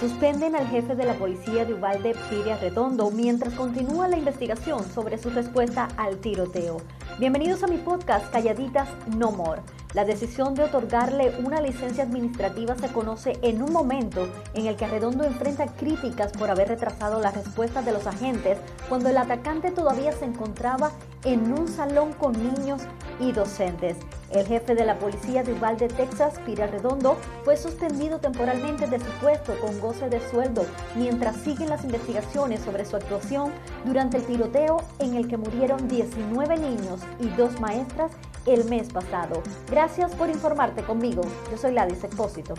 Suspenden al jefe de la policía de Uvalde, Piria Redondo, mientras continúa la investigación sobre su respuesta al tiroteo. Bienvenidos a mi podcast Calladitas No More. La decisión de otorgarle una licencia administrativa se conoce en un momento en el que Arredondo enfrenta críticas por haber retrasado la respuesta de los agentes cuando el atacante todavía se encontraba en un salón con niños y docentes. El jefe de la policía de Uvalde, Texas, Pira Redondo, fue suspendido temporalmente de su puesto con goce de sueldo mientras siguen las investigaciones sobre su actuación durante el tiroteo en el que murieron 19 niños y dos maestras el mes pasado. Gracias por informarte conmigo. Yo soy Ladis Expósito.